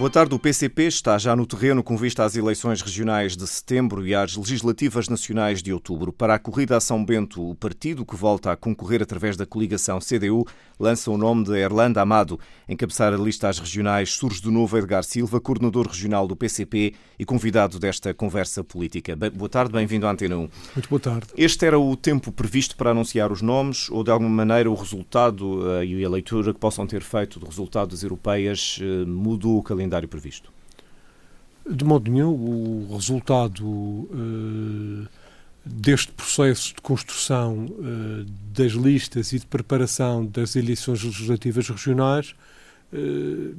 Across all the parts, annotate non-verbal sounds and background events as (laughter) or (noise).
Boa tarde. O PCP está já no terreno com vista às eleições regionais de setembro e às legislativas nacionais de outubro. Para a corrida a São Bento, o partido que volta a concorrer através da coligação CDU lança o nome de Erlanda Amado. Encabeçar a lista às regionais surge de novo Edgar Silva, coordenador regional do PCP e convidado desta conversa política. Boa tarde, bem-vindo à Antena 1. Muito boa tarde. Este era o tempo previsto para anunciar os nomes ou, de alguma maneira, o resultado eh, e a leitura que possam ter feito do resultado das europeias eh, mudou o calendário calendário previsto? De modo nenhum, o resultado uh, deste processo de construção uh, das listas e de preparação das eleições legislativas regionais, uh,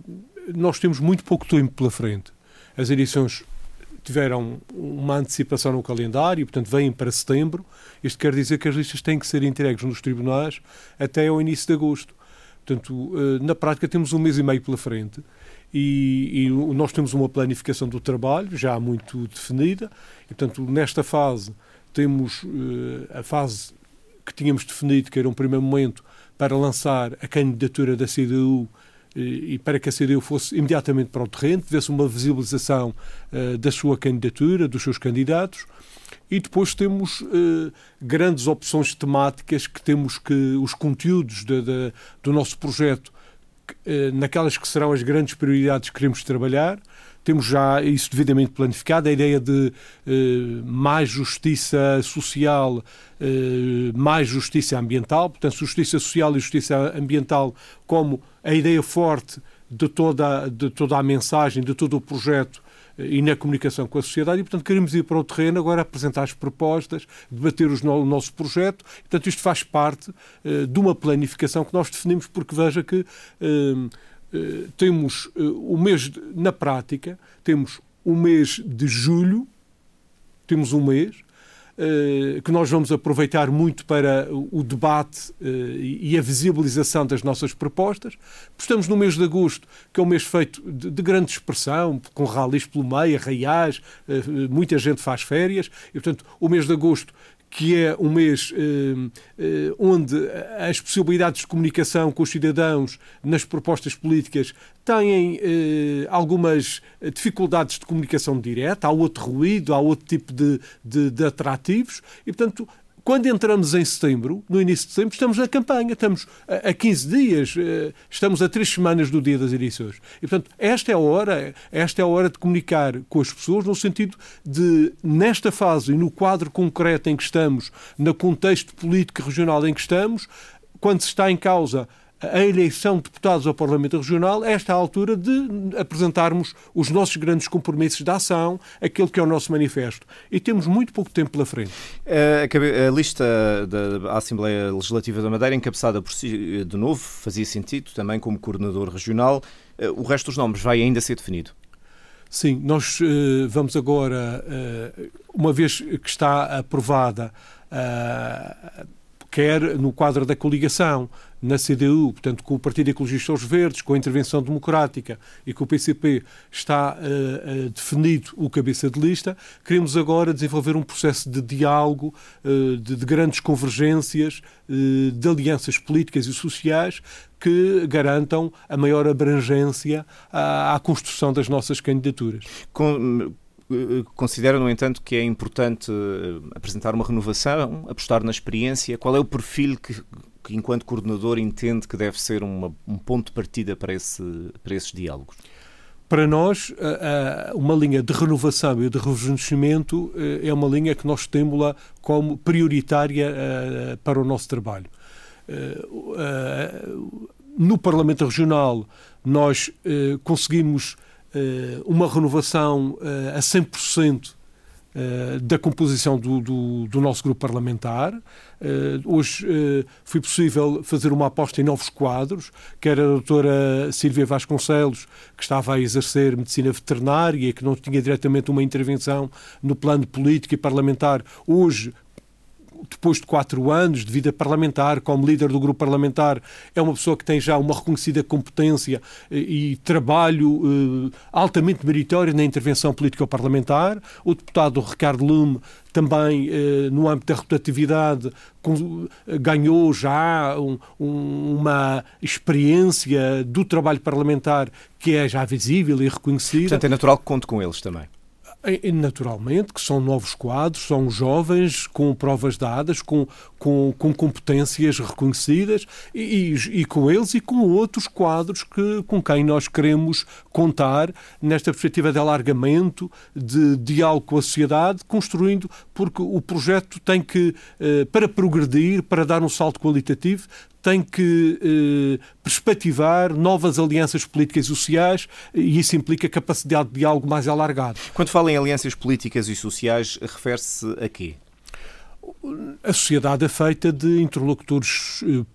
nós temos muito pouco tempo pela frente. As eleições tiveram uma antecipação no calendário, portanto, vêm para setembro. Isto quer dizer que as listas têm que ser entregues nos tribunais até ao início de agosto. Portanto, na prática, temos um mês e meio pela frente e, e, nós temos uma planificação do trabalho já muito definida e, portanto, nesta fase temos uh, a fase que tínhamos definido, que era um primeiro momento para lançar a candidatura da CDU eh, e para que a CDU fosse imediatamente para o terreno, tivesse uma visibilização uh, da sua candidatura, dos seus candidatos, e depois temos grandes opções temáticas que temos que os conteúdos de, de, do nosso projeto naquelas que serão as grandes prioridades que queremos trabalhar. Temos já isso devidamente planificado, a ideia de eh, mais justiça social, eh, mais justiça ambiental, portanto, justiça social e justiça ambiental como a ideia forte de toda, de toda a mensagem, de todo o projeto e na comunicação com a sociedade e, portanto, queremos ir para o terreno agora apresentar as propostas, debater os, o nosso projeto. Portanto, isto faz parte uh, de uma planificação que nós definimos, porque veja que uh, uh, temos o mês, de, na prática, temos o mês de julho, temos um mês, eh, que nós vamos aproveitar muito para o debate eh, e a visibilização das nossas propostas. Estamos no mês de agosto, que é um mês feito de grande expressão, com ralis pelo meio, arraiais, eh, muita gente faz férias, e portanto o mês de agosto que é um mês eh, eh, onde as possibilidades de comunicação com os cidadãos nas propostas políticas têm eh, algumas dificuldades de comunicação direta, há outro ruído, há outro tipo de, de, de atrativos, e portanto quando entramos em setembro, no início de setembro, estamos na campanha, estamos a 15 dias, eh, estamos a três semanas do dia das eleições. E, portanto, esta é a hora, esta é a hora de comunicar com as pessoas no sentido de, nesta fase e no quadro concreto em que estamos, no contexto político regional em que estamos, quando se está em causa a eleição de deputados ao Parlamento Regional, esta é a altura de apresentarmos os nossos grandes compromissos de ação, aquele que é o nosso manifesto. E temos muito pouco tempo pela frente. A lista da Assembleia Legislativa da Madeira, encabeçada por si de novo, fazia sentido também como coordenador regional. Eh, o resto dos nomes vai ainda ser definido? Sim, nós uh, vamos agora, uh, uma vez que está aprovada quer no quadro da coligação, na CDU, portanto, com o Partido Ecologista aos Verdes, com a intervenção democrática e com o PCP está uh, uh, definido o cabeça de lista, queremos agora desenvolver um processo de diálogo, uh, de, de, grandes convergências, de alianças políticas e sociais que garantam a maior abrangência à, à construção das nossas candidaturas. Com Considera, no entanto, que é importante apresentar uma renovação, apostar na experiência? Qual é o perfil que, que enquanto coordenador, entende que deve ser uma, um ponto de partida para, esse, para esses diálogos? Para nós, uma linha de renovação e de rejuvenescimento eh, é uma linha que nós temos como prioritária eh, para o nosso trabalho. Eh, no Parlamento Regional, nós conseguimos uma renovação a 100% Uh, da composição do, do, do, nosso grupo parlamentar. Uh, hoje uh, foi possível fazer uma aposta em novos quadros, que era a doutora Silvia Vasconcelos, que estava a exercer medicina veterinária que não tinha diretamente uma intervenção no plano político e parlamentar. Hoje depois de quatro anos de vida parlamentar, como líder do grupo parlamentar, é uma pessoa que tem já uma reconhecida competência e, e trabalho eh, altamente meritório na intervenção político-parlamentar. O deputado Ricardo Lume também eh, no âmbito da rotatividade com, ganhou já um, um, uma experiência do trabalho parlamentar que é já visível e reconhecida. Portanto, é natural que conte com eles também. Naturalmente, que são novos quadros, são jovens com provas dadas, com, com, com competências reconhecidas e, e, e, com eles e com outros quadros que, com quem nós queremos contar nesta perspectiva de alargamento, de diálogo com a sociedade, construindo, porque o projeto tem que, eh, para progredir, para dar um salto qualitativo, tem que eh, perspectivar novas alianças políticas e sociais e isso implica capacidade de diálogo mais alargado. Quando fala em alianças políticas e sociais, refere-se a quê? A sociedade é feita de interlocutores eh,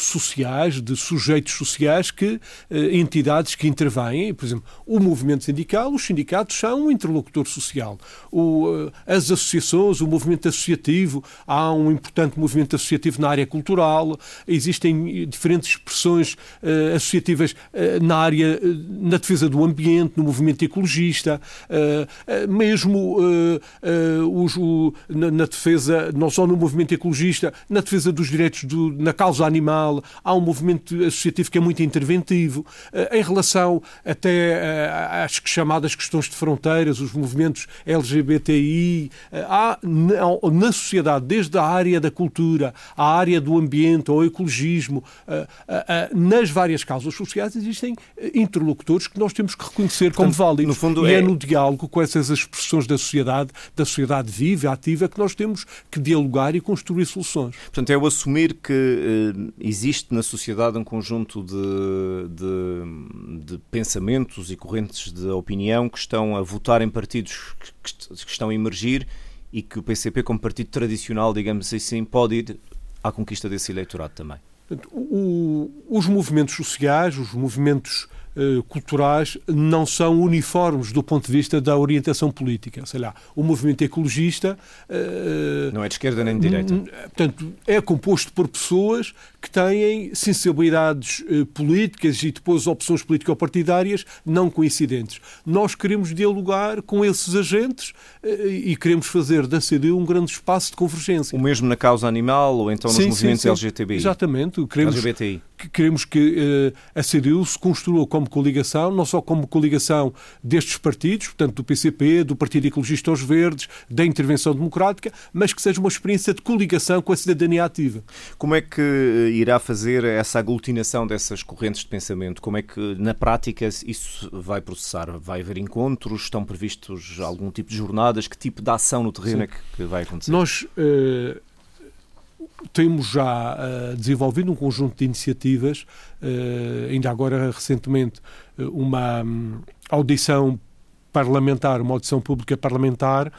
sociais, de sujeitos sociais, que eh, entidades que intervêm, por exemplo, o movimento sindical, os sindicatos são um interlocutor social. O, eh, as associações, o movimento associativo, há um importante movimento associativo na área cultural, existem diferentes expressões eh, associativas eh, na área, eh, na defesa do ambiente, no movimento ecologista, eh, mesmo na, defesa, não só no movimento ecologista, na defesa dos direitos do, na causa animal há um movimento associativo que é muito interventivo, eh, em relação até eh, às chamadas questões de fronteiras, os movimentos LGBTI, eh, há na sociedade, desde a área da cultura, à área do ambiente, ao ecologismo, nas várias causas sociais existem interlocutores que nós temos que reconhecer como Portanto, válidos. No fundo, e é... é no diálogo com essas expressões da sociedade, da sociedade viva, ativa, que nós temos que dialogar e construir soluções. Portanto, é o assumir que existe na sociedade um conjunto de, de, de, pensamentos e correntes de opinião que estão a votar em partidos que, que estão a emergir e que o PCP, como partido tradicional, digamos assim, pode ir à conquista desse eleitorado também. O, os movimentos sociais, os movimentos culturais não são uniformes do ponto de vista da orientação política. Sei lá, o movimento ecologista. Uh, não é de esquerda nem de direita. Portanto, é composto por pessoas que têm sensibilidades uh, políticas e depois opções político-partidárias não coincidentes. Nós queremos dialogar com esses agentes e queremos fazer da CDU um grande espaço de convergência. O mesmo na causa animal ou então nos sim, movimentos sim, sim. LGTBI? Exatamente. Queremos, LGBTI queremos que uh, a CDU se construa como coligação, não só como coligação destes partidos, portanto do PCP, do Partido Ecologista aos Verdes, da Intervenção Democrática, mas que seja uma experiência de coligação com a cidadania ativa. Como é que eh, irá fazer essa aglutinação dessas correntes de pensamento? Como é que, na prática, isso vai processar? Vai haver encontros? Estão previstos algum tipo de jornadas? Que tipo de ação no terreno Sim. é que vai acontecer? Nós... Uh, temos já uh, desenvolvido um conjunto de iniciativas, uh, ainda agora recentemente uh, uma um, audição parlamentar, uma audição pública parlamentar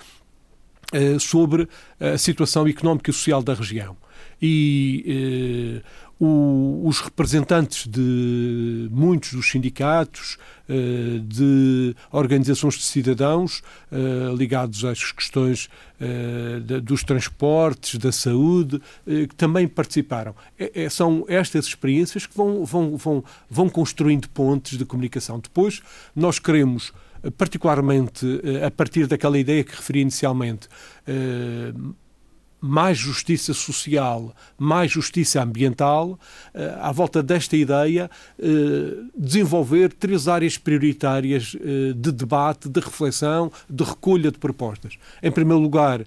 sobre a situação económica e social da região. E o, os representantes de muitos dos sindicatos, eh, de organizações de cidadãos eh, ligados às questões eh, dos transportes, da saúde, que também participaram. É, é, são estas experiências que vão, vão, vão, vão construindo pontes de comunicação. Depois, nós queremos particularmente a partir daquela ideia que referi inicialmente, mais justiça social, mais justiça ambiental, eh, à volta desta ideia, eh, desenvolver três áreas prioritárias eh, de debate, de reflexão, de recolha de propostas. Em primeiro lugar,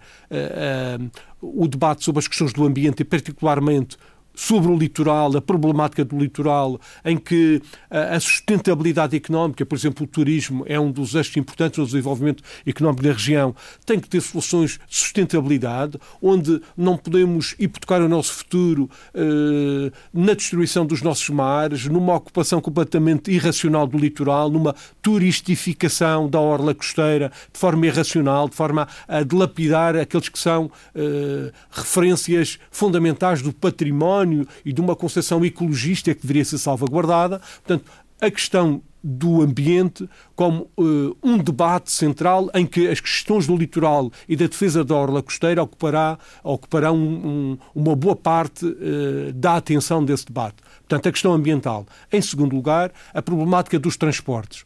o debate sobre as questões do ambiente e, particularmente, sobre o litoral, a problemática do litoral, em que a sustentabilidade económica, por exemplo, o turismo é um dos eixos importantes no desenvolvimento económico da região, tem que ter soluções de sustentabilidade, onde não podemos hipotecar o nosso futuro eh, na destruição dos nossos mares, numa ocupação completamente irracional do litoral, numa turistificação da orla costeira de forma irracional, de forma a dilapidar aqueles que são eh, referências fundamentais do património património e de uma concepção ecologista que deveria ser salvaguardada. Portanto, a questão do ambiente como uh, um debate central em que as questões do litoral e da defesa da orla costeira ocupará, ocuparão um, um, uma boa parte uh, da atenção desse debate. Portanto, a questão ambiental. Em segundo lugar, a problemática dos transportes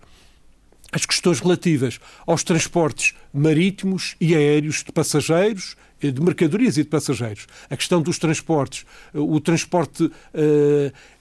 as questões relativas aos transportes marítimos e aéreos de passageiros de mercadorias e de passageiros. A questão dos transportes. Eh, o transporte uh,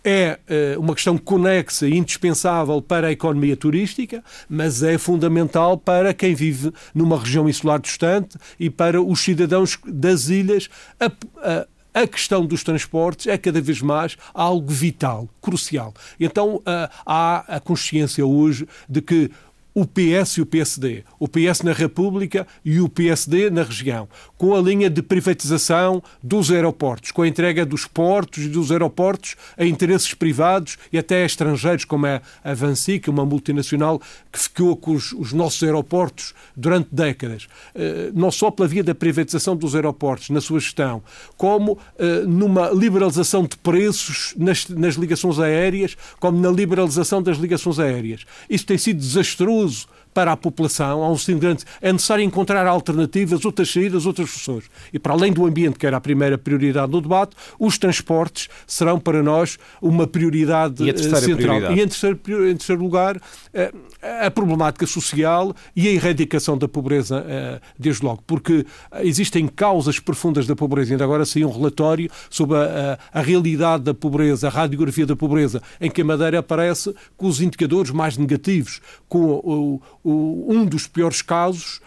é uma questão conexa e indispensável para a economia turística, mas é fundamental para quem vive numa região insular distante e para os cidadãos das ilhas. A, a, a questão dos transportes é cada vez mais algo vital, crucial. Então há a consciência hoje de que o PS e o PSD. O PS na República e o PSD na região. Com a linha de privatização dos aeroportos, com a entrega dos portos e dos aeroportos a interesses privados e até estrangeiros, como é a Vancic, uma multinacional que ficou com os, os nossos aeroportos durante décadas. Uh, não só pela via da privatização dos aeroportos, na sua gestão, como uh, numa liberalização de preços nas, nas ligações aéreas, como na liberalização das ligações aéreas. Isso tem sido desastroso uso para a população, há um grande. É necessário encontrar alternativas, outras saídas, outras soluções. E para além do ambiente, que era a primeira prioridade do debate, os transportes serão para nós uma prioridade e a central. Prioridade? E em terceiro, em terceiro lugar, eh, a problemática social e a erradicação da pobreza, eh, desde logo. Porque existem causas profundas da pobreza. Ainda agora saiu um relatório sobre a, a, a realidade da pobreza, a radiografia da pobreza, em que a Madeira aparece com os indicadores mais negativos, com o, um dos piores casos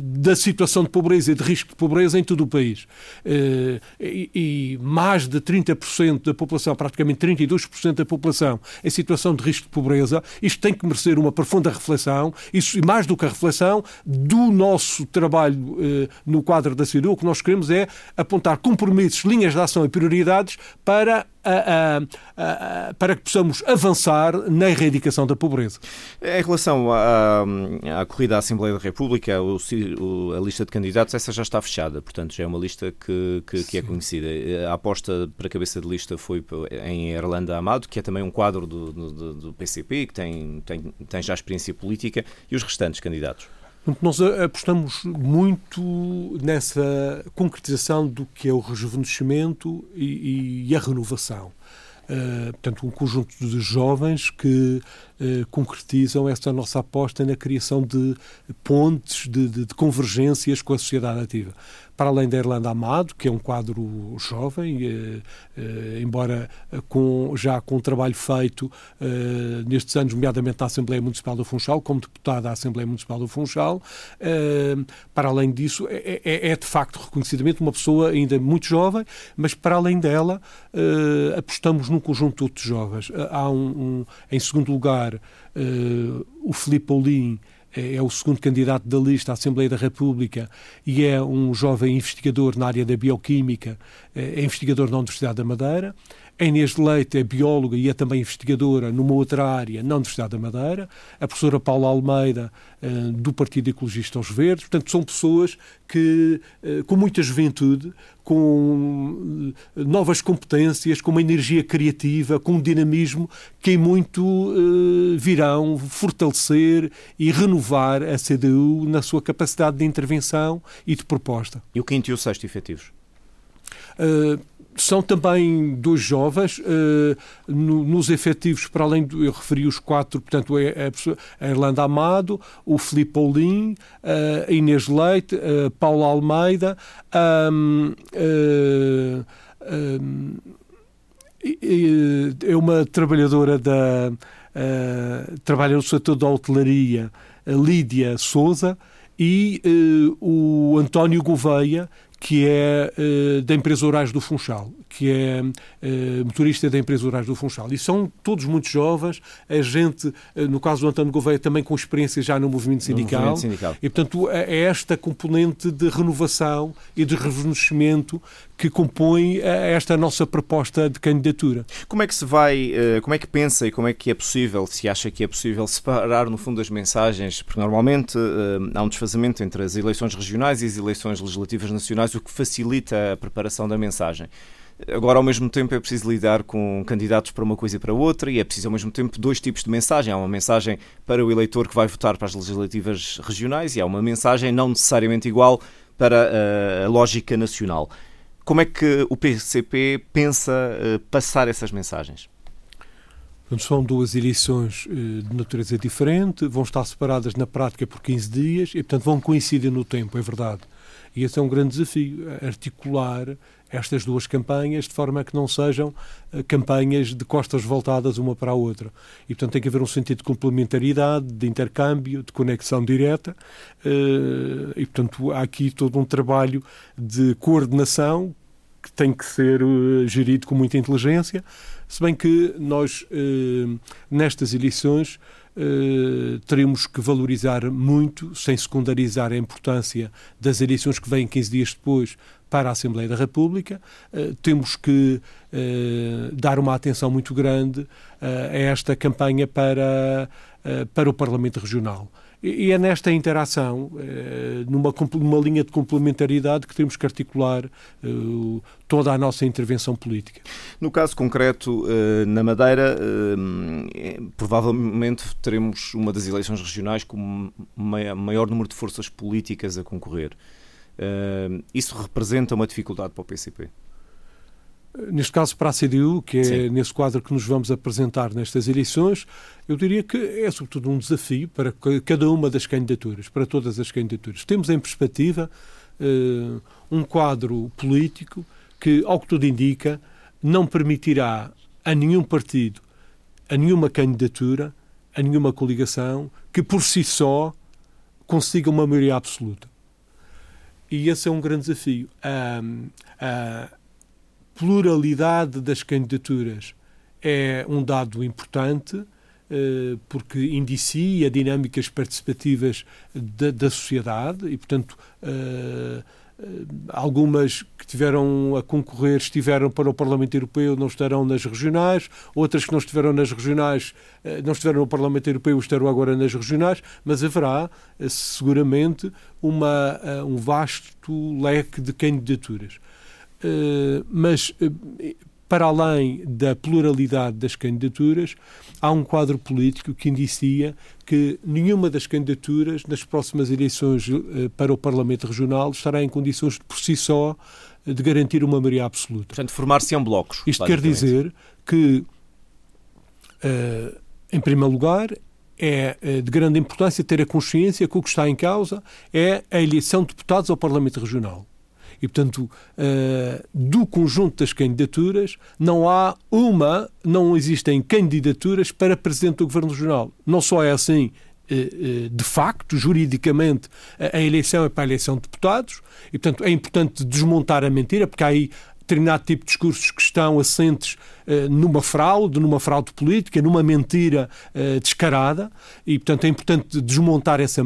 da situação de pobreza e de risco de pobreza em todo o país. Uh, e, mais de 30% da população, praticamente 32% da população, em situação de risco de pobreza, isto tem que merecer uma profunda reflexão, e mais do que a reflexão, do nosso trabalho uh, no quadro da CIDU, o que nós queremos é apontar compromissos, linhas de ação e prioridades para a, a, a, para que possamos avançar na erradicação da pobreza. Em relação à corrida à Assembleia da República, o, o, a lista de candidatos, essa já está fechada, portanto já é uma lista que, que, que é conhecida. A aposta para a cabeça de lista foi em Erlanda Amado, que é também um quadro do, do, do PCP, que tem, tem, tem já experiência política, e os restantes candidatos? nós apostamos muito nessa concretização do que é o rejuvenescimento e, e a renovação. Uh, portanto, um conjunto de jovens que uh, concretizam esta nossa aposta na criação de pontes, de, de, de convergências com a sociedade ativa para além da Irlanda Amado, que é um quadro jovem, eh, eh, embora eh, com, já com um trabalho feito eh, nestes anos, nomeadamente na Assembleia Municipal do Funchal, como deputada da Assembleia Municipal do Funchal. Eh, para além disso, é, é, é, de facto reconhecidamente uma pessoa ainda muito jovem, mas para além dela, eh, apostamos num conjunto de outros jovens. há um, um, em segundo lugar, o Filipe Paulin, é, é o segundo candidato da lista à Assembleia da República e é um jovem investigador na área da bioquímica, é, é investigador na Universidade da Madeira. A Inês Leite é bióloga e é também investigadora numa outra área na Universidade da Madeira. A professora Paula Almeida, eh, do Partido Ecologista aos Verdes. Portanto, são pessoas que, eh, com muita juventude, com eh, novas competências, com uma energia criativa, com um dinamismo que em muito virão fortalecer e renovar a CDU na sua capacidade de intervenção e de proposta. E o quinto e o sexto efetivos? Uh, são também dois jovens, uh, no, nos efetivos, para além do. Eu referi os quatro, portanto, a, é, é a Irlanda Amado, o Filipe Paulin, uh, a Inês Leite, uh, Paula Almeida, um, um, é uma trabalhadora da. trabalha no setor da hotelaria, Lídia Souza, e o António Gouveia, que é uh, da empresa Horários do Funchal, que é uh, motorista da empresa Horários do Funchal. E são todos muito jovens, a gente, uh, no caso do António Gouveia, também com experiência já no movimento sindical. No movimento sindical. E, portanto, é, é esta componente de renovação e de rejuvenescimento que compõe esta nossa proposta de candidatura. Como é que se vai, como é que pensa e como é que é possível, se acha que é possível separar no fundo as mensagens, porque normalmente há um desfazamento entre as eleições regionais e as eleições legislativas nacionais o que facilita a preparação da mensagem. Agora, ao mesmo tempo, é preciso lidar com candidatos para uma coisa e para outra, e é preciso, ao mesmo tempo, dois tipos de mensagem. Há uma mensagem para o eleitor que vai votar para as legislativas regionais e há uma mensagem não necessariamente igual para eh, a lógica nacional. Como é que o PCP pensa eh, passar essas mensagens? São duas eleições eh, de natureza diferente, vão estar separadas na prática por 15 dias e, portanto, vão coincidir no tempo, é verdade. E esse é um grande desafio, articular estas duas campanhas de forma a que não sejam uh, campanhas de costas voltadas uma para a outra. E, portanto, tem que haver um sentido de complementaridade, de intercâmbio, de conexão direta. Uh, e, portanto, há aqui todo um trabalho de coordenação que tem que ser uh, gerido com muita inteligência, se bem que nós, nestas eleições, Uh, teremos que valorizar muito, sem secundarizar a importância das eleições que vêm 15 dias depois, para a Assembleia da República. Uh, temos que uh, dar uma atenção muito grande uh, a esta campanha para, para o Parlamento Regional. E, é nesta interação, numa, numa linha de complementaridade, que temos que articular toda a nossa intervenção política. No caso concreto, na Madeira, provavelmente teremos uma das eleições regionais com maior número de forças políticas a concorrer. Isso representa uma dificuldade para o PCP? Neste caso, para a CDU, que é Sim. nesse quadro que nos vamos apresentar nestas eleições, eu diria que é sobretudo um desafio para cada uma das candidaturas, para todas as candidaturas. Temos em perspectiva uh, um quadro político que, ao que tudo indica, não permitirá a nenhum partido, a nenhuma candidatura, a nenhuma coligação que por si só consiga uma maioria absoluta. E esse é um grande desafio. A, a pluralidade das candidaturas é um dado importante eh, porque indicia dinâmicas participativas da, da sociedade e, portanto, eh, algumas que tiveram a concorrer estiveram para o Parlamento Europeu, não estarão nas regionais, outras que não estiveram nas regionais, eh, não estiveram no Parlamento Europeu, estarão agora nas regionais, mas haverá eh, seguramente uma, um vasto leque de candidaturas. Mas para além da pluralidade das candidaturas, há um quadro político que indicia que nenhuma das candidaturas nas próximas eleições eh, para o Parlamento Regional estará em condições de, por si só, de garantir uma maioria absoluta. Portanto, formar-se-ão blocos. Isto quer dizer que, eh, em primeiro lugar, é eh, de grande importância ter a consciência que o que está em causa é a eleição de deputados ao Parlamento Regional. E, portanto, uh, do conjunto das candidaturas, não há uma, não existem candidaturas para Presidente do Governo Regional. Não só é assim eh, eh, de facto, juridicamente, a eleição é para a eleição de deputados e, portanto, é importante desmontar a mentira, porque há aí determinado tipo de discursos que estão assentes uh, numa fraude, numa fraude política, numa mentira uh, descarada, e, portanto, é importante desmontar essa,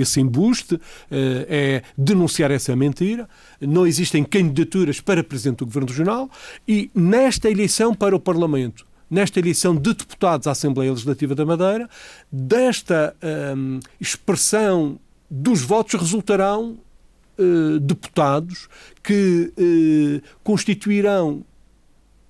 esse embuste, uh, é denunciar essa mentira. Não existem candidaturas para Presidente do Governo Regional e, nesta eleição para o Parlamento, nesta eleição de deputados à Assembleia Legislativa da Madeira, desta um, expressão dos votos resultarão uh, deputados que uh, constituirão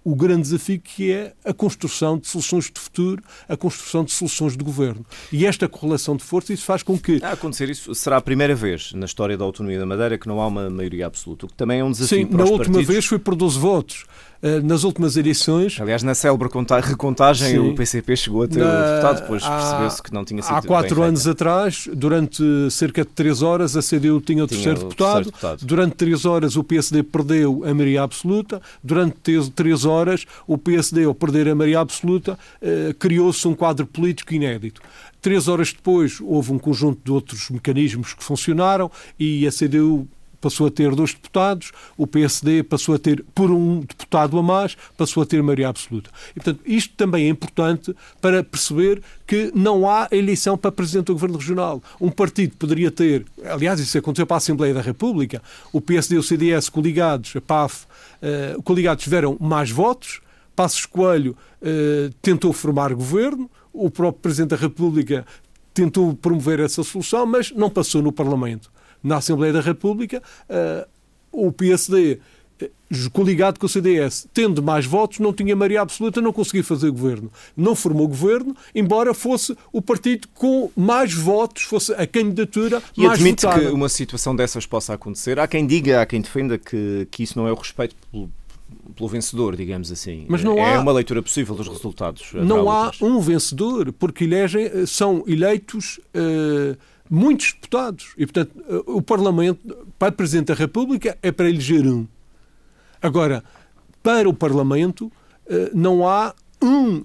o grande desafio que é a construção de soluções de futuro, a construção de soluções de governo. E esta correlação de forças, isso faz com que... A acontecer isso, será a primeira vez na história da autonomia da Madeira que não há uma maioria absoluta, o que também é um desafio Sim, para na última partidos. vez foi por 12 votos. Eh, nas últimas eleições. Aliás, na célebre recontagem, Sim. o PCP chegou a ter na... deputado, depois percebeu-se que não tinha sido. Há quatro anos atrás, durante cerca de três horas, a CDU tinha o tinha terceiro, o deputado. terceiro deputado. Durante três horas, o PSD perdeu a maioria absoluta. Durante três horas, o PSD, ao perder a maioria absoluta, eh, criou-se um quadro político inédito. Três horas depois, houve um conjunto de outros mecanismos que funcionaram e a CDU passou a ter dois deputados, o PSD passou a ter, por um deputado a mais, passou a ter maioria absoluta. E, portanto, isto também é importante para perceber que não há eleição para Presidente do Governo Regional. Um partido poderia ter, aliás, isso aconteceu para a Assembleia da República, o PSD e o CDS coligados, a PAF, uh, coligados tiveram mais votos, Passos Coelho uh, tentou formar governo, o próprio Presidente da República tentou promover essa solução, mas não passou no Parlamento na Assembleia da República, uh, o PSD coligado com o CDS, tendo mais votos, não tinha maioria absoluta, não conseguia fazer governo. Não formou governo, embora fosse o partido com mais votos, fosse a candidatura e mais admite votada. que uma situação dessas possa acontecer. Há quem diga, há quem defenda que, que isso não é o respeito pelo, pelo vencedor, digamos assim. Mas não é há- uma leitura possível dos resultados. Não há um vencedor, porque elegem, eh, são eleitos eh, muitos deputados. E, portanto, eh, o Parlamento, para Presidente da República, é para eleger um. Agora, para o Parlamento, eh, não há um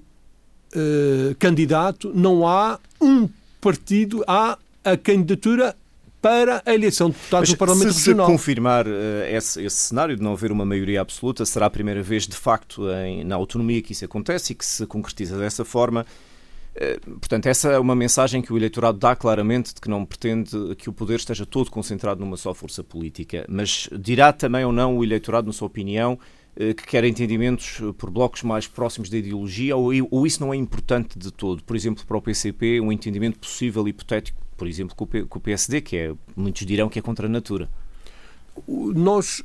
eh, candidato, não há um partido, há a candidatura para a eleição de deputados Mas do Parlamento se Regional. se confirmar eh, esse, esse cenário de não haver uma maioria absoluta, será a primeira vez, de facto, em- na autonomia que isso acontece e que se concretiza dessa forma. Eh, Portanto, essa é uma mensagem que o eleitorado dá claramente de que não pretende que o poder esteja todo concentrado numa só força política. Mas dirá também ou não o eleitorado, na sua opinião, eh, que quer entendimentos eh, por blocos mais próximos da ideologia ou, ou isso não é importante de todo? Por exemplo, para o PCP, um entendimento possível, hipotético, por exemplo, com o PSD, que é, muitos dirão que é contra a natura. Nós,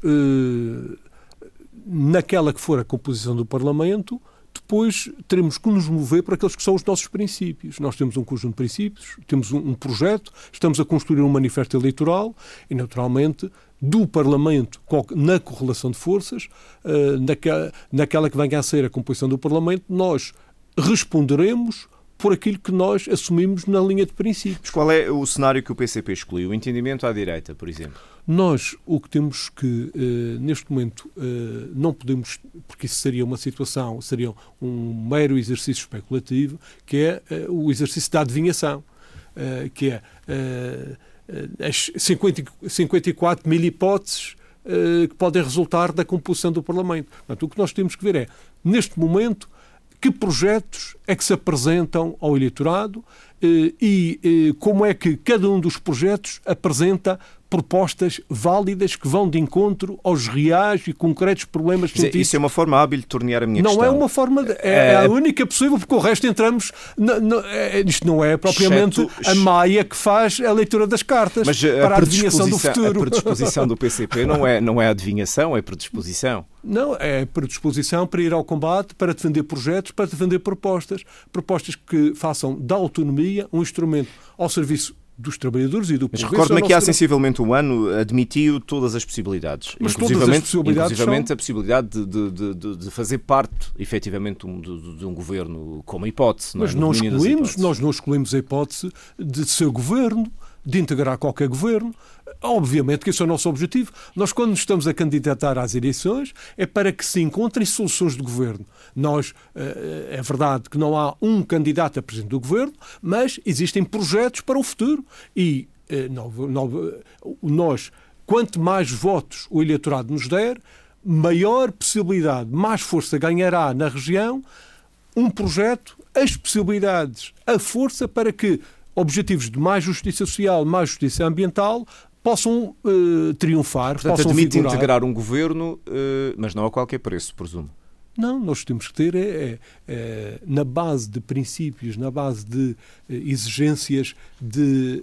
naquela que for a composição do Parlamento, depois teremos que nos mover para aqueles que são os nossos princípios. Nós temos um conjunto de princípios, temos um, um projeto, estamos a construir um manifesto eleitoral e, naturalmente, do Parlamento, na correlação de forças, eh, naquela, que venha a ser a composição do Parlamento, nós responderemos por aquilo que nós assumimos na linha de princípios. Qual é o cenário que o PCP escolheu? O entendimento à direita, por exemplo? Nós o que temos que, eh, neste momento, eh, não podemos, porque isso seria uma situação, seria um mero exercício especulativo, que é eh, o exercício da adivinhação, que é as 50, 54 mil hipóteses que podem resultar da composição do Parlamento. Portanto, o que nós temos que ver é, neste momento, que projetos é que se apresentam ao eleitorado e como é que cada um dos projetos apresenta propostas válidas que vão de encontro aos reais e concretos problemas dizer, sentidos. isso é uma forma hábil de tornear a minha Não questão. é uma forma, de, é, é a única possível, porque o resto entramos. na- na- é- isto não é propriamente Exceto- a Maia que faz a leitura das cartas Mas eh, para a a adivinhação do predisposição, a futuro. predisposição do PCP não é, não é adivinhação, é predisposição. Não, é predisposição para ir ao combate, para defender projetos, para defender propostas. Propostas que façam da autonomia um instrumento ao serviço dos trabalhadores e do Mas recordo-me é que há sensivelmente um ano admitiu todas as possibilidades. Mas todas as possibilidades inclusivamente são- a possibilidade de, de- de- de- fazer parte, efetivamente, de um, de, um governo como hipótese. Mas não, é? domínio das excluímos, nós não excluímos a hipótese de ser governo, de integrar qualquer governo. Obviamente que esse é o nosso objetivo. Nós, quando nos estamos a candidatar às eleições, é para que se encontrem soluções de governo. Nós, eh, é verdade que não há um candidato a presidente do governo, mas existem projetos para o futuro. E eh, não- nós, quanto mais votos o eleitorado nos der, maior possibilidade, mais força ganhará na região um projeto, as possibilidades, a força para que objetivos de mais justiça social, mais justiça ambiental possam eh, triunfar, Portanto, possam admite vigorar. integrar um governo, eh, mas não a qualquer preço, presumo. Não, nós temos que ter, é, é, é, na base de princípios, na base de eh, exigências de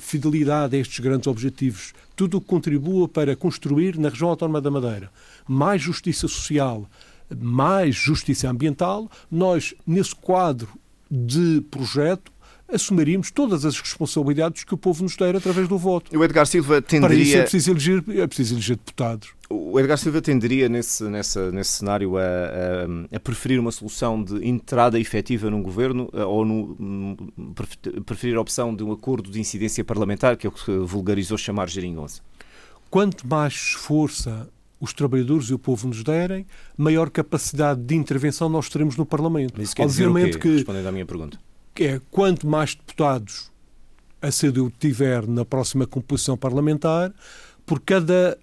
fidelidade a estes grandes objetivos, tudo o que contribua para construir na região autónoma da Madeira mais justiça social, mais justiça ambiental, nós, nesse quadro de projeto, assumiríamos todas as responsabilidades que o povo nos der através do voto. O Edgar Silva Para isso é tenderia, preciso eleger, é preciso eleger deputados. o Edgar Silva tenderia nesse, nessa, nesse cenário a, a- a preferir uma solução de entrada efetiva num governo eh, ou no, hum, pref- preferir a opção de um acordo de incidência parlamentar, que é o que vulgarizou chamar geringonça. quanto mais força os trabalhadores e o povo nos derem, maior capacidade de intervenção nós teremos no Parlamento. Mas isso quer dizer o quê? que, Respondendo à minha pergunta. É quanto mais deputados a CDU tiver na próxima composição parlamentar, por cada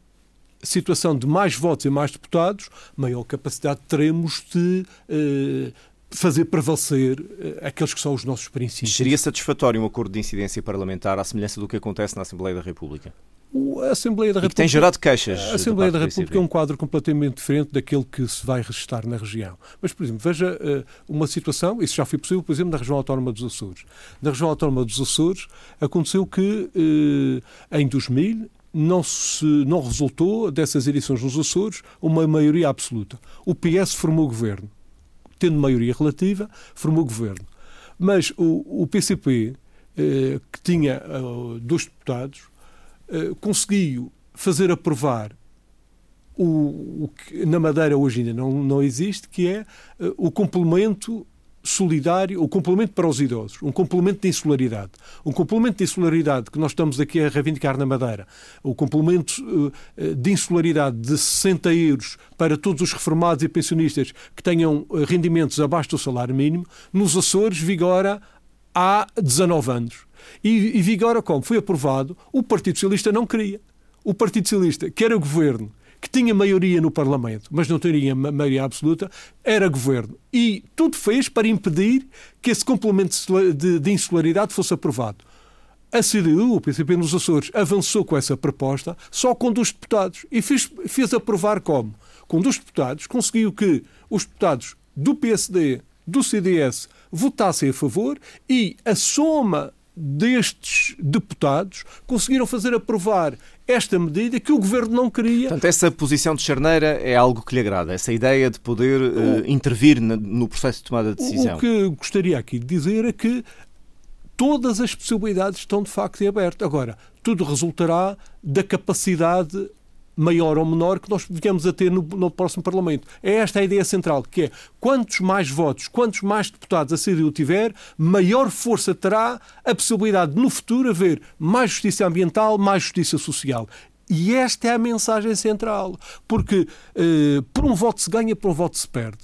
situação de mais votos e mais deputados, maior capacidade teremos de eh, fazer prevalecer eh, aqueles que são os nossos princípios. Seria satisfatório um acordo de incidência parlamentar à semelhança do que acontece na Assembleia da República? A Assembleia da que tem República gerado queixas. A Assembleia da República é um quadro completamente diferente daquele que se vai registrar na região. Mas, por exemplo, veja eh, uma situação, isso já foi possível, por exemplo, na região autónoma dos Açores. Na região autónoma dos Açores aconteceu que eh, em 2000 não, se, não resultou dessas eleições nos Açores uma maioria absoluta. O PS formou governo. Tendo maioria relativa, formou governo. Mas o, o PCP, eh, que tinha dois deputados, eh, conseguiu fazer aprovar o, o, que na Madeira hoje ainda não, não existe, que é uh, o complemento solidário, o complemento para os idosos, um complemento de insularidade. Um complemento de insularidade que nós estamos aqui a reivindicar na Madeira, o complemento uh, de insularidade de 60 euros para todos os reformados e pensionistas que tenham rendimentos abaixo do salário mínimo, nos Açores vigora há 19 anos. E, e vigora como? Foi aprovado, o Partido Socialista não queria. O Partido Socialista, que era o governo, que tinha maioria no Parlamento, mas não teria maioria absoluta, era governo. E tudo fez para impedir que esse complemento de, de insularidade fosse aprovado. A CDU, o PCP nos Açores, avançou com essa proposta só com dois deputados e fez, fez aprovar como? Com dois deputados, conseguiu que os deputados do PSD, do CDS, votassem a favor e a soma destes deputados conseguiram fazer aprovar esta medida que o governo não queria. Portanto, essa posição de Charneira é algo que lhe agrada, essa ideia de poder uh, intervir no processo de tomada de decisão. O que gostaria aqui de dizer é que todas as possibilidades estão de facto em aberto. Agora, tudo resultará da capacidade maior ou menor que nós venhamos a ter no, no, próximo Parlamento. É esta a ideia central, que é quantos mais votos, quantos mais deputados a CDU tiver, maior força terá a possibilidade de, no futuro, haver mais justiça ambiental, mais justiça social. E esta é a mensagem central, porque eh, por um voto se ganha, por um voto se perde.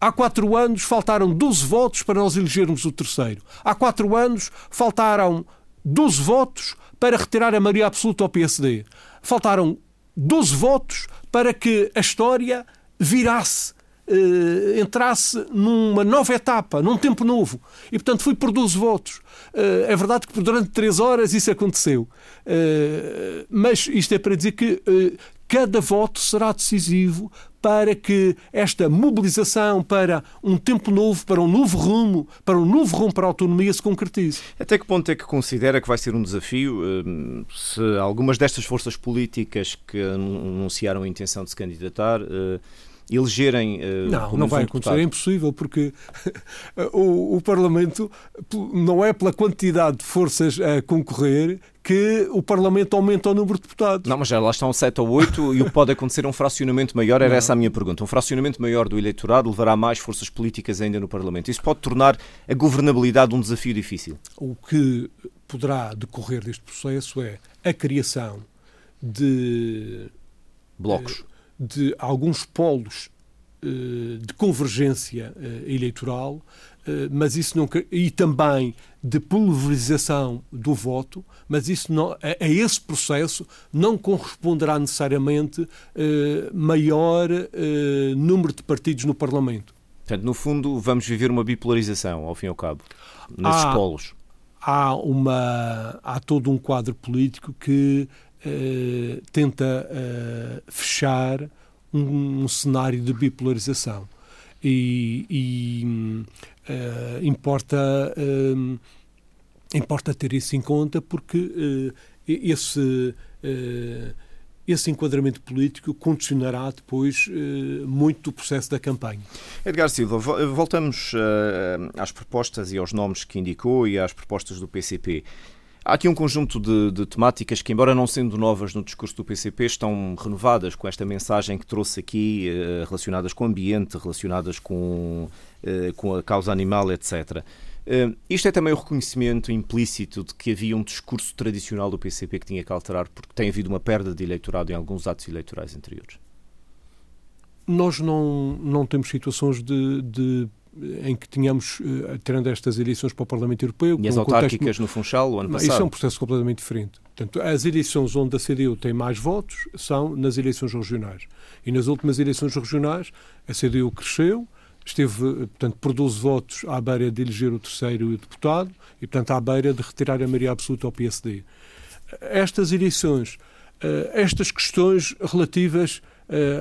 Há quatro anos faltaram 12 votos para nós elegermos o terceiro. Há quatro anos faltaram 12 votos para retirar a maioria absoluta ao PSD. Faltaram 12 votos para que a história virasse, eh, entrasse numa nova etapa, num tempo novo. E, portanto, foi por 12 votos. Eh, é verdade que durante 3 horas isso aconteceu. Eh, mas isto é para dizer que eh, cada voto será decisivo para que esta mobilização para um tempo novo, para um novo rumo, para um novo rumo para a autonomia se concretize. Até que ponto é que considera que vai ser um desafio hum, se algumas destas forças políticas que anunciaram a intenção de se candidatar hum, elegerem. Uh, não, não vai acontecer, deputado. é impossível, porque (laughs) o, o, Parlamento não é pela quantidade de forças a concorrer que o Parlamento aumenta o número de deputados. Não, mas já lá estão 7 ou 8 e o que pode acontecer é um fracionamento maior, era não. essa a minha pergunta. Um fracionamento maior do eleitorado levará mais forças políticas ainda no Parlamento. Isso pode tornar a governabilidade um desafio difícil. O que poderá decorrer deste processo é a criação de blocos de alguns polos eh, de convergência eh, eleitoral, eh, mas isso não e também de pulverização do voto, mas isso não, a, a esse processo não corresponderá necessariamente maior número de partidos no Parlamento. Portanto, no fundo, vamos viver uma bipolarização, ao fim e ao cabo, nesses há, polos. Há, uma, há todo um quadro político que eh, tenta uh, fechar um, um, cenário de bipolarização. E, e uh, importa, importa ter isso em conta porque esse esse enquadramento político condicionará depois muito do processo da campanha. Edgar Silva, voltamos às propostas e aos nomes que indicou e às propostas do PCP. Há aqui um conjunto de, de, temáticas que, embora não sendo novas no discurso do PCP, estão renovadas com esta mensagem que trouxe aqui, eh, relacionadas com o ambiente, relacionadas com, eh, com a causa animal, etc. Eh, isto é também o reconhecimento implícito de que havia um discurso tradicional do PCP que tinha que alterar, porque tem havido uma perda de eleitorado em alguns atos eleitorais anteriores. Nós não, não temos situações de, de em que tínhamos, uh, tirando estas eleições para o Parlamento Europeu... E as autárquicas contexto... no Funchal, o ano passado? Isso é um processo completamente diferente. Portanto, as eleições onde a CDU tem mais votos são nas eleições regionais. E nas últimas eleições regionais, a CDU cresceu, esteve, portanto, por 12 votos à beira de eleger o terceiro deputado e, portanto, à beira de retirar a maioria absoluta ao PSD. Estas eleições, estas questões relativas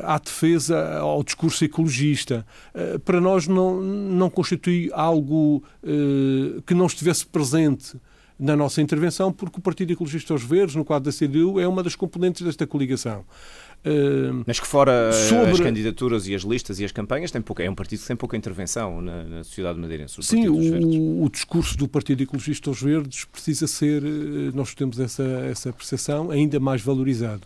à defesa, ao discurso ecologista. Uh, para nós não, não constitui algo uh, que não estivesse presente na nossa intervenção, porque o Partido Ecologistas Verdes, no quadro da CDU, é uma das componentes desta coligação. Uh, Mas que fora sobre... as candidaturas e as listas e as campanhas, tem pouca, é um partido que tem pouca intervenção na, na sociedade madeirense. Sim, o, o, discurso do Partido Ecologista aos Verdes precisa ser, eh, nós temos essa, essa percepção, ainda mais valorizado.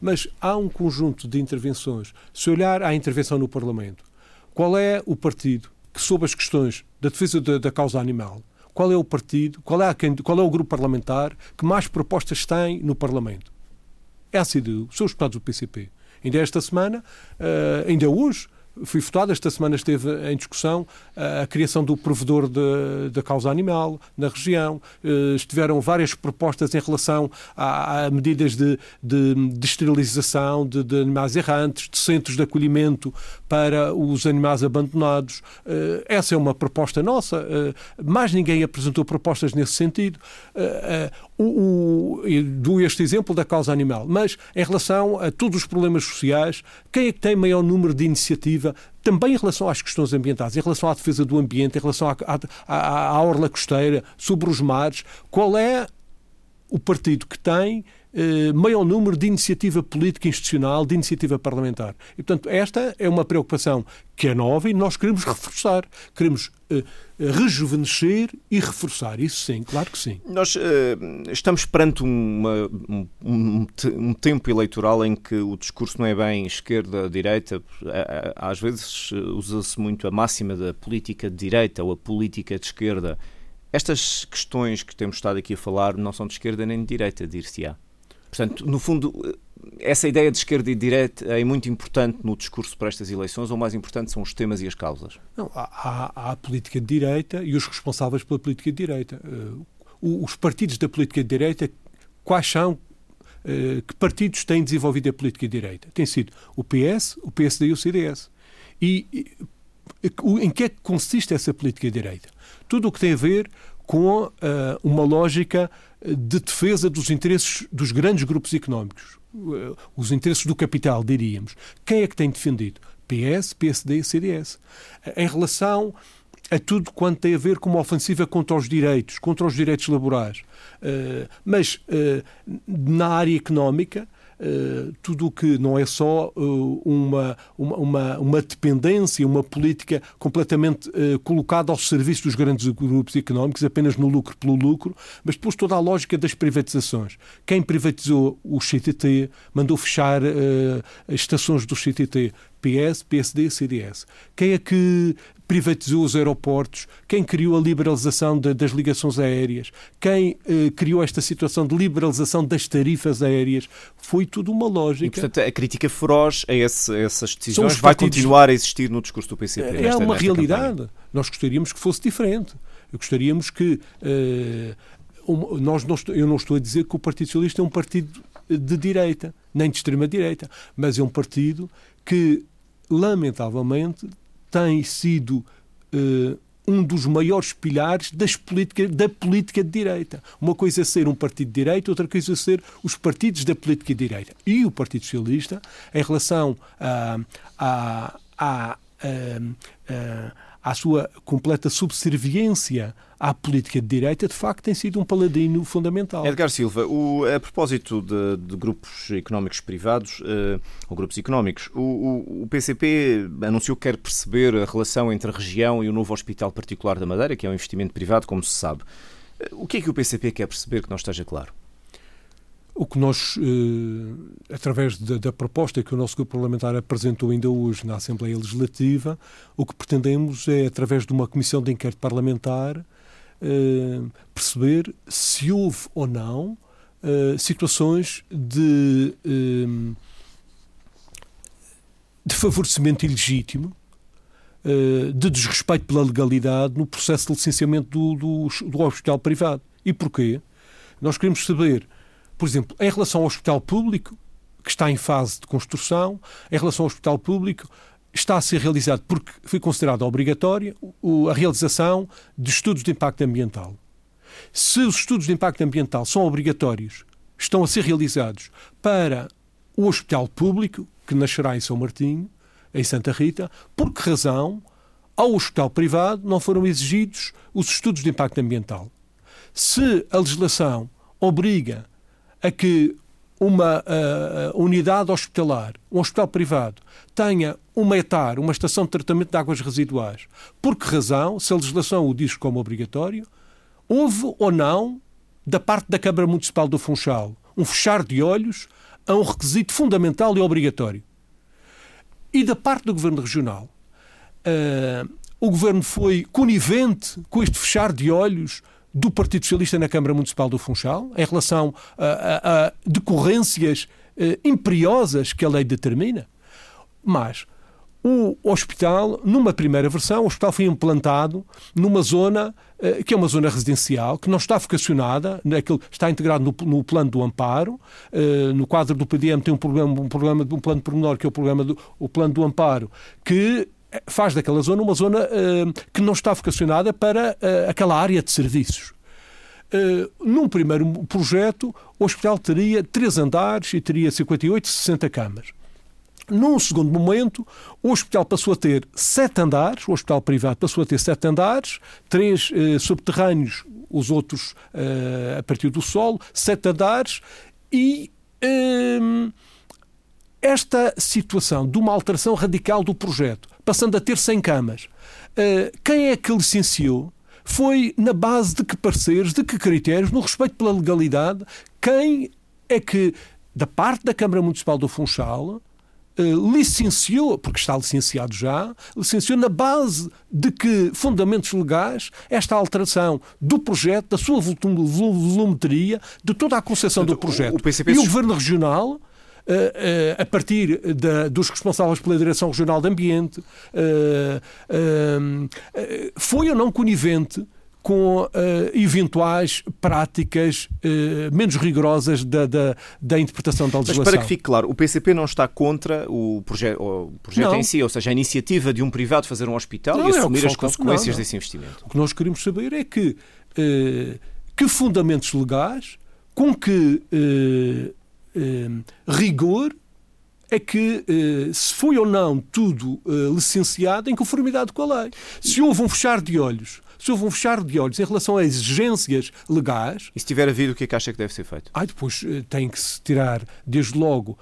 Mas há um conjunto de intervenções. Se olhar à intervenção no Parlamento, qual é o partido que, sob as questões da defesa da, da causa animal, qual é o partido, qual é, a, qual é o grupo parlamentar que mais propostas tem no Parlamento? É a CDU, são os deputados do PCP. Ainda esta semana, uh, ainda hoje, foi votado, esta semana esteve em discussão a criação do provedor da causa animal na região. Eh, estiveram várias propostas em relação a, a medidas de, de, de esterilização de, de, animais errantes, de centros de acolhimento para os animais abandonados. Eh, essa é uma proposta nossa. Eh, mais ninguém apresentou propostas nesse sentido. O, o, dou este exemplo da causa animal, mas em relação a todos os problemas sociais, quem é que tem maior número de também em relação às questões ambientais, em relação à defesa do ambiente, em relação à, à, à orla costeira, sobre os mares, qual é o partido que tem eh, maior número de iniciativa política institucional, de iniciativa parlamentar. E, portanto, esta é uma preocupação que é nova e nós queremos reforçar. Queremos eh, rejuvenescer e reforçar. Isso sim, claro que sim. Nós eh, estamos perante uma, um, um, um, tempo eleitoral em que o discurso não é bem esquerda-direita. Às vezes usa-se muito a máxima da política de direita ou a política de esquerda. Estas questões que temos estado aqui a falar não são de esquerda nem de direita, dir-se-á. Portanto, no fundo, essa ideia de esquerda e de direita é muito importante no discurso para estas eleições, ou mais importante são os temas e as causas? Não, há, há, a política de direita e os responsáveis pela política de direita. Uh, os partidos da política de direita, quais são? Uh, que partidos têm desenvolvido a política de direita? Tem sido o PS, o PSD e o CDS. E, e em que é que consiste essa política de direita? Tudo o que tem a ver com uh, uma lógica de defesa dos interesses dos grandes grupos económicos, uh, os interesses do capital, diríamos. Quem é que tem defendido? PS, PSD e CDS. Em relação a tudo quanto tem a ver com uma ofensiva contra os direitos, contra os direitos laborais. Uh, mas na área económica, uh, tudo o que não é só uh, uma, uma, uma dependência, uma política completamente uh, colocada ao serviço dos grandes grupos económicos, apenas no lucro pelo lucro, mas depois toda a lógica das privatizações. Quem privatizou o CTT mandou fechar as estações do CTT. PS, PSD, CDS. Quem é que privatizou os aeroportos, quem criou a liberalização de, das ligações aéreas, quem eh, criou esta situação de liberalização das tarifas aéreas, foi tudo uma lógica. E, portanto, a crítica feroz a, esse, a essas decisões vai partidos... continuar a existir no discurso do PCP. É nesta, uma realidade. Campanha. Nós gostaríamos que fosse diferente. Gostaríamos que. Uh, um, nós não, eu não estou a dizer que o Partido Socialista é um partido de direita, nem de extrema-direita, mas é um partido que, lamentavelmente, tem sido uh, um dos maiores pilares das política, da política de direita. Uma coisa é ser um partido de direita, outra coisa é ser os partidos da política de direita. E o Partido Socialista, em relação a, a, a, a à sua completa subserviência à política de direita, de facto tem sido um paladino fundamental. Edgar Silva, o, a propósito de, de, grupos económicos privados, uh, ou grupos económicos, o, o, o, PCP anunciou que quer perceber a relação entre a região e o novo Hospital Particular da Madeira, que é um investimento privado, como se sabe. Uh, o que é que o PCP quer perceber que não esteja claro? O que nós, eh, através da, da, proposta que o nosso grupo parlamentar apresentou ainda hoje na Assembleia Legislativa, o que pretendemos é, através de uma comissão de inquérito parlamentar, eh, perceber se houve ou não eh, situações de, de favorecimento ilegítimo, de desrespeito pela legalidade no processo de licenciamento do, do, do hospital privado. E porquê? Nós queremos saber por exemplo, em relação ao hospital público, que está em fase de construção, em relação ao hospital público, está a ser realizado, porque foi considerada obrigatória, a realização de estudos de impacto ambiental. Se os estudos de impacto ambiental são obrigatórios, estão a ser realizados para o hospital público, que nascerá em São Martinho, em Santa Rita, por que razão ao hospital privado não foram exigidos os estudos de impacto ambiental? se a legislação obriga a que uma uh, unidade hospitalar, um hospital privado, tenha uma etar, uma estação de tratamento de águas residuais, por que razão, se a legislação o diz como obrigatório, houve ou não, da parte da Câmara Municipal do Funchal, um fechar de olhos a um requisito fundamental e obrigatório. E da parte do Governo Regional, uh, o Governo foi conivente com este fechar de olhos do Partido Socialista na Câmara Municipal do Funchal, em relação a, a, a decorrências uh, imperiosas que a lei determina. Mas o hospital, numa primeira versão, o hospital foi implantado numa zona uh, que é uma zona residencial, que não está vocacionada, naquele, está integrado no, no plano do amparo. Uh, no quadro do PDM tem um problema, um um plano pormenor, que é o, problema do, o plano do amparo, que faz daquela zona uma zona uh, que não está vocacionada para uh, aquela área de serviços. Uh, num primeiro projeto, o hospital teria três andares e teria 58, 60 camas. Num segundo momento, o hospital passou a ter sete andares, o hospital privado passou a ter sete andares, três subterrâneos, os outros a partir do solo, sete andares, e esta situação de uma alteração radical do projeto passando a ter 100 camas. Uh, quem é que licenciou? Foi na base de que pareceres, de que critérios, no respeito pela legalidade, quem é que, da parte da Câmara Municipal do Funchal, Uh, licenciou, porque está licenciado já, licenciou na base de que fundamentos legais esta alteração do projeto, da sua volumetria, de toda a concepção do projeto. O PCP... E o Governo Regional eh, eh, a partir da, dos responsáveis pela Direção Regional de Ambiente, eh, foi ou não conivente com uh, eventuais práticas uh, menos rigorosas da, da, da, interpretação da legislação. Mas para que fique claro, o PCP não está contra o, proje o projeto em si, ou seja, a iniciativa de um privado fazer um hospital não, e é assumir as consequências não, desse investimento. O que nós queremos saber é que, uh, que fundamentos legais, com que rigor é que eh, se foi ou não tudo eh, licenciado em conformidade com a lei. Se houve um fechar de olhos, se houve um fechar de olhos em relação a exigências legais. E se tiver havido, o que é que acha que deve ser feito? Ah, depois eh, tem que se tirar, desde logo,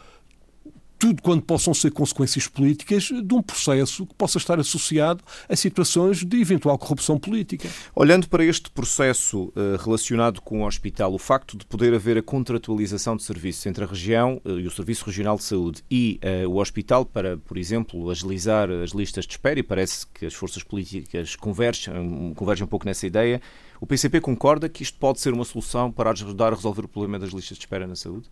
tudo quando possam ser consequências políticas de um processo que possa estar associado a situações de eventual corrupção política. Olhando para este processo uh, relacionado com o hospital, o facto de poder haver a contratualização de serviços entre a região uh, e o Serviço Regional de Saúde e uh, o hospital para, por exemplo, agilizar as listas de espera, e parece que as forças políticas convergem, convergem um pouco nessa ideia, o PCP concorda que isto pode ser uma solução para ajudar a resolver o problema das listas de espera na saúde?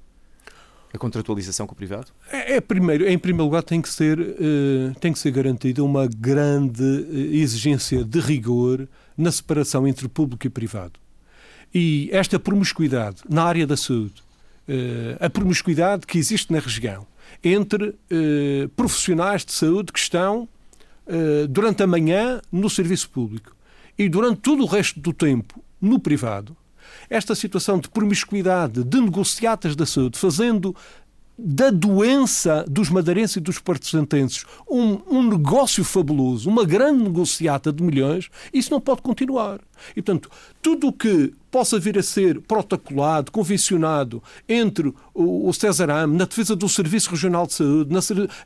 A contratualização com o privado? É, é primeiro, em primeiro lugar, tem que ser, uh, tem que ser garantida uma grande uh, exigência de rigor na separação entre público e privado. E esta promiscuidade na área da saúde, uh, a promiscuidade que existe na região entre profissionais de saúde que estão durante a manhã no serviço público e durante todo o resto do tempo no privado, esta situação de promiscuidade, de negociatas da saúde, fazendo da doença dos madeirenses e dos portugueses um, um negócio fabuloso, uma grande negociata de milhões, isso não pode continuar. E, portanto, tudo o que possa vir a ser protocolado, convencionado entre o, César Am na defesa do Serviço Regional de Saúde,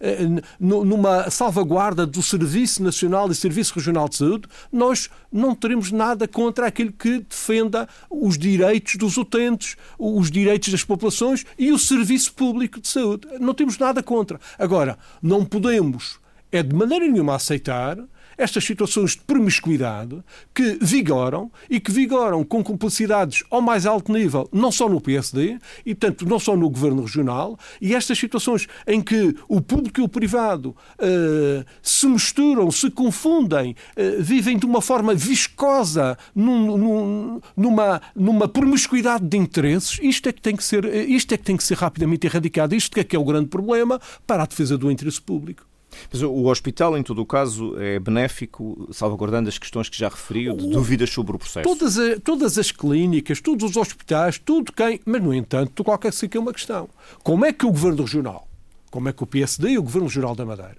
eh, numa salvaguarda do Serviço Nacional e Serviço Regional de Saúde, nós não teremos nada contra aquilo que defenda os direitos dos utentes, os direitos das populações e o serviço público de saúde. Não temos nada contra. Agora, não podemos, é de maneira nenhuma aceitar estas situações de promiscuidade que vigoram e que vigoram com complicidades ao mais alto nível, não só no PSD, e portanto não só no governo regional, e estas situações em que o público e o privado uh, se misturam, se confundem, uh, vivem de uma forma viscosa num, num, numa, numa promiscuidade de interesses, isto é que tem que ser, isto é que tem que ser rapidamente erradicado. Isto é que é o grande problema para a defesa do interesse público. Mas o hospital, em todo o caso, é benéfico, salvaguardando as questões que já referiu, de dúvidas sobre o processo. Todas, a, todas as clínicas, todos os hospitais, tudo quem. Mas, no entanto, qualquer que é uma questão. Como é que o Governo Regional, como é que o PSD e o Governo Regional da Madeira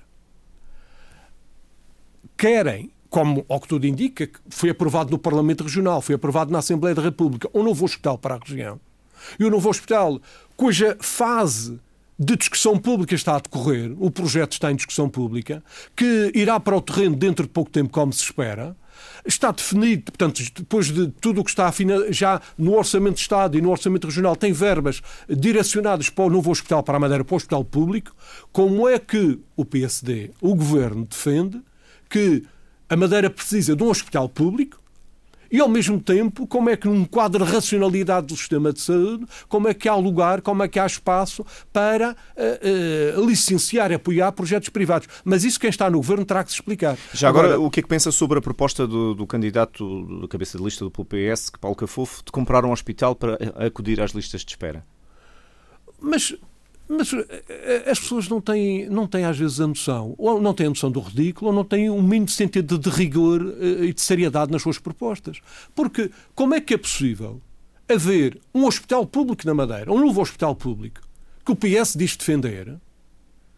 querem como ao que tudo indica, foi aprovado no Parlamento Regional, foi aprovado na Assembleia da República, um novo hospital para a região. E o novo hospital, cuja fase de discussão pública está a decorrer, o projeto está em discussão pública, que irá para o terreno dentro de pouco tempo, como se espera. Está definido, portanto, depois de tudo o que está já no Orçamento de Estado e no Orçamento Regional, tem verbas direcionadas para o novo hospital para a Madeira, para o hospital público. Como é que o PSD, o Governo, defende que a Madeira precisa de um hospital público e, ao mesmo tempo, como é que num quadro de racionalidade do sistema de saúde, como é que há lugar, como é que há espaço para uh, uh, licenciar e apoiar projetos privados. Mas isso quem está no governo terá que se explicar. Já agora, agora o que é que pensa sobre a proposta do, do candidato da cabeça de lista do PS, Paulo Cafofo, de comprar um hospital para acudir às listas de espera? Mas mas eh, eh, as pessoas não têm, não têm às vezes a noção, ou não têm a noção do ridículo, ou não têm um mínimo sentido de rigor eh, e de seriedade nas suas propostas. Porque como é que é possível haver um hospital público na Madeira, um novo hospital público, que o PS diz defender,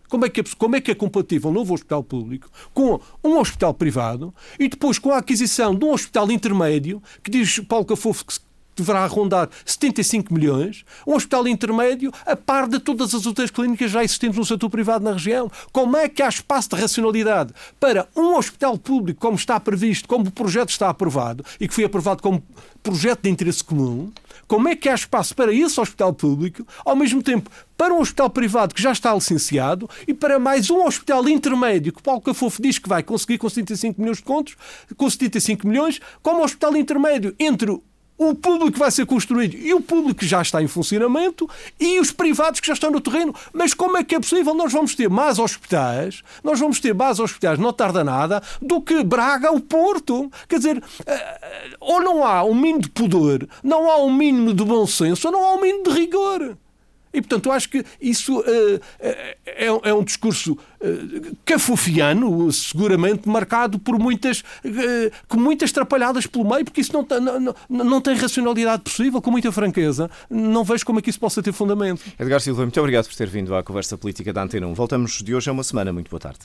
como é, que é, como é que é compatível um novo hospital público com um hospital privado e depois com a aquisição de um hospital intermédio que diz Paulo Cafofo que deverá rondar 75 milhões, um hospital intermédio a par de todas as outras clínicas já existentes no setor privado na região. Como é que há espaço de racionalidade para um hospital público, como está previsto, como o projeto está aprovado e que foi aprovado como projeto de interesse comum, como é que há espaço para esse hospital público, ao mesmo tempo para um hospital privado que já está licenciado e para mais um hospital intermédio que Paulo Cafofo diz que vai conseguir com 75 milhões de contos, com 75 milhões, como hospital intermédio entre o público vai ser construído e o público que já está em funcionamento e os privados que já estão no terreno. Mas como é que é possível? Nós vamos ter mais hospitais, nós vamos ter mais hospitais, não tarda nada, do que Braga ou Porto. Quer dizer, eh, ou não há um mínimo de pudor, não há um mínimo de bom senso, ou não há um mínimo de rigor. E, portanto, eu acho que isso uh, é, é, um discurso uh, cafofiano, seguramente marcado por muitas, uh, com muitas trapalhadas pelo meio, porque isso não, não, não tem racionalidade possível, com muita franqueza. Não vejo como é que isso possa ter fundamento. Edgar Silva, muito obrigado por ter vindo à conversa política da Antena 1. Voltamos de hoje a uma semana. Muito boa tarde.